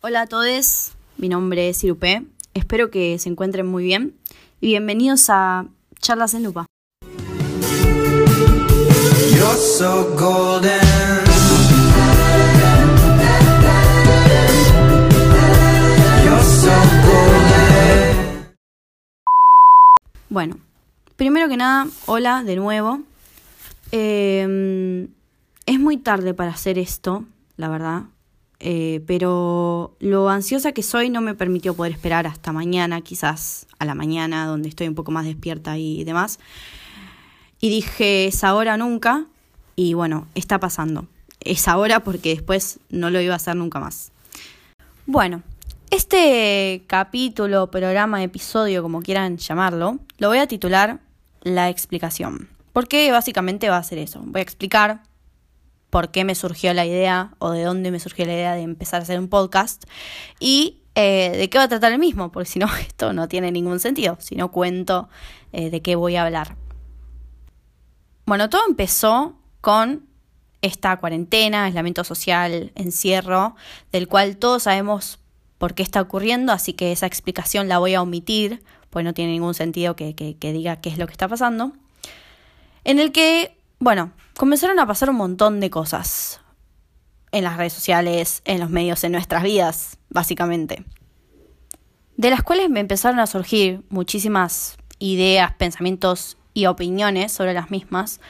Hola a todos, mi nombre es Irupe, espero que se encuentren muy bien y bienvenidos a Charlas en Lupa. You're so golden. You're so golden. Bueno, primero que nada, hola de nuevo. Eh, es muy tarde para hacer esto, la verdad. Eh, pero lo ansiosa que soy no me permitió poder esperar hasta mañana, quizás a la mañana, donde estoy un poco más despierta y demás. Y dije, es ahora nunca. Y bueno, está pasando. Es ahora porque después no lo iba a hacer nunca más. Bueno, este capítulo, programa, episodio, como quieran llamarlo, lo voy a titular La explicación. Porque básicamente va a ser eso. Voy a explicar por qué me surgió la idea o de dónde me surgió la idea de empezar a hacer un podcast y eh, de qué va a tratar el mismo, porque si no, esto no tiene ningún sentido, si no cuento eh, de qué voy a hablar. Bueno, todo empezó con esta cuarentena, aislamiento social, encierro, del cual todos sabemos por qué está ocurriendo, así que esa explicación la voy a omitir, pues no tiene ningún sentido que, que, que diga qué es lo que está pasando. En el que, bueno, comenzaron a pasar un montón de cosas en las redes sociales, en los medios, en nuestras vidas, básicamente. De las cuales me empezaron a surgir muchísimas ideas, pensamientos y opiniones sobre las mismas.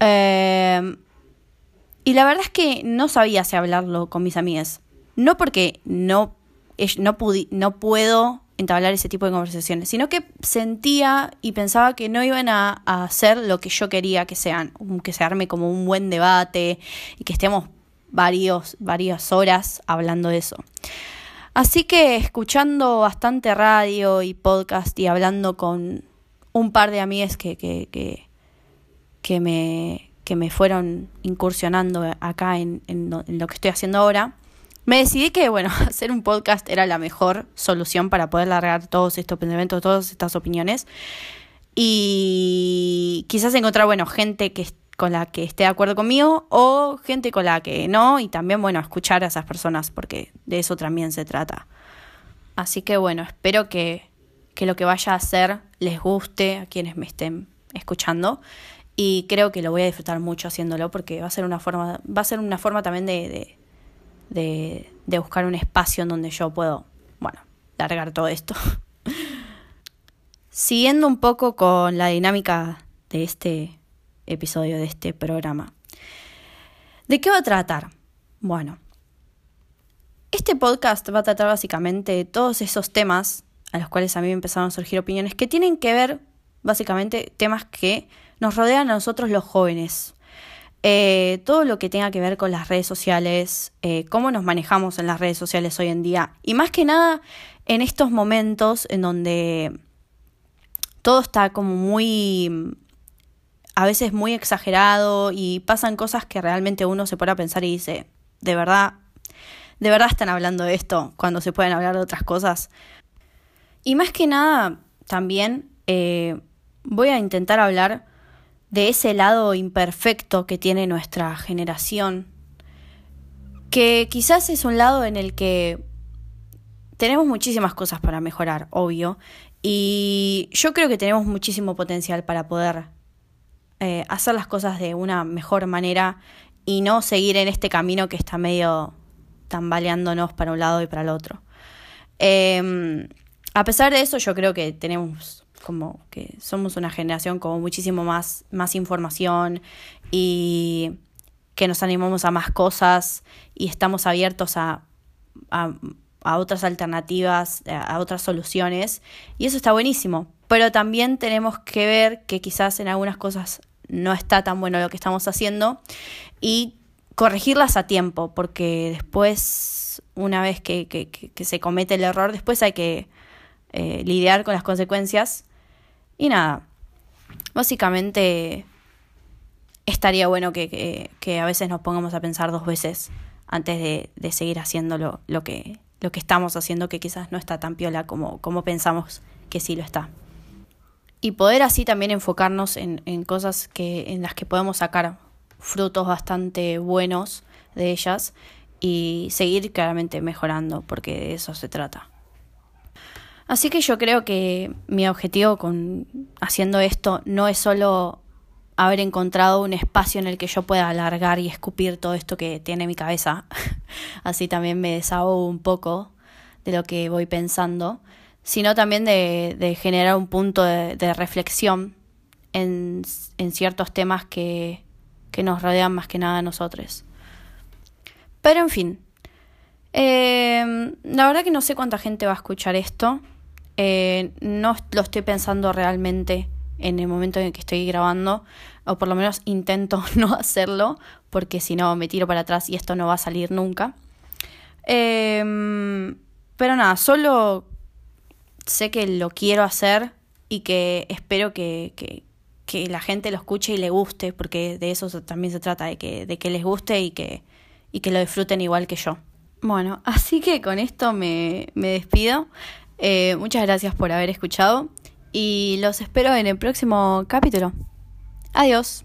Eh, y la verdad es que no sabía si hablarlo con mis amigas. No porque no, no, no puedo entablar ese tipo de conversaciones, sino que sentía y pensaba que no iban a, hacer lo que yo quería que sean, que se arme como un buen debate y que estemos varios, varias horas hablando de eso. Así que escuchando bastante radio y podcast y hablando con un par de amigas que, que, que, que, me, que me fueron incursionando acá en, en lo que estoy haciendo ahora, me decidí que, bueno, hacer un podcast era la mejor solución para poder largar todos estos pensamientos, todas estas opiniones. Y quizás encontrar, bueno, gente que, con la que esté de acuerdo conmigo o gente con la que no. Y también, bueno, escuchar a esas personas porque de eso también se trata. Así que, bueno, espero que, que lo que vaya a hacer les guste a quienes me estén escuchando. Y creo que lo voy a disfrutar mucho haciéndolo porque va a ser una forma, va a ser una forma también de, de de, de, buscar un espacio en donde yo puedo, bueno, largar todo esto. Siguiendo un poco con la dinámica de este episodio, de este programa. ¿De qué va a tratar? Bueno, este podcast va a tratar básicamente todos esos temas a los cuales a mí me empezaron a surgir opiniones que tienen que ver básicamente temas que nos rodean a nosotros los jóvenes, eh, todo lo que tenga que ver con las redes sociales, eh, cómo nos manejamos en las redes sociales hoy en día. Y más que nada en estos momentos en donde todo está como muy, a veces muy exagerado y pasan cosas que realmente uno se pone a pensar y dice, de verdad, de verdad están hablando de esto cuando se pueden hablar de otras cosas. Y más que nada, también eh, voy a intentar hablar de ese lado imperfecto que tiene nuestra generación, que quizás es un lado en el que tenemos muchísimas cosas para mejorar, obvio, y yo creo que tenemos muchísimo potencial para poder eh, hacer las cosas de una mejor manera y no seguir en este camino que está medio tambaleándonos para un lado y para el otro. Eh, a pesar de eso, yo creo que tenemos como que somos una generación con muchísimo más, más información y que nos animamos a más cosas y estamos abiertos a, a, otras alternativas, a otras soluciones y eso está buenísimo. Pero también tenemos que ver que quizás en algunas cosas no está tan bueno lo que estamos haciendo y corregirlas a tiempo, porque después, una vez que, que, que se comete el error, después hay que eh, lidiar con las consecuencias y nada, básicamente estaría bueno que, que, a veces nos pongamos a pensar dos veces antes de, de seguir haciendo lo, lo, que, lo que estamos haciendo, que quizás no está tan piola como, como pensamos que sí lo está. Y poder así también enfocarnos en, en cosas que, en las que podemos sacar frutos bastante buenos de ellas y seguir claramente mejorando, porque de eso se trata. Así que yo creo que mi objetivo con haciendo esto no es solo haber encontrado un espacio en el que yo pueda alargar y escupir todo esto que tiene mi cabeza. Así también me desahogo un poco de lo que voy pensando, sino también de, generar un punto de, reflexión en, en, ciertos temas que, que, nos rodean más que nada a nosotros. Pero en fin, eh, la verdad que no sé cuánta gente va a escuchar esto. Eh, no lo estoy pensando realmente en el momento en que estoy grabando, o por lo menos intento no hacerlo, porque si no me tiro para atrás y esto no va a salir nunca. Eh, pero nada, solo sé que lo quiero hacer y que espero que, que, que, la gente lo escuche y le guste, porque de eso también se trata, de que, de que les guste y que, y que lo disfruten igual que yo. Bueno, así que con esto me, me despido. Eh, muchas gracias por haber escuchado y los espero en el próximo capítulo. Adiós.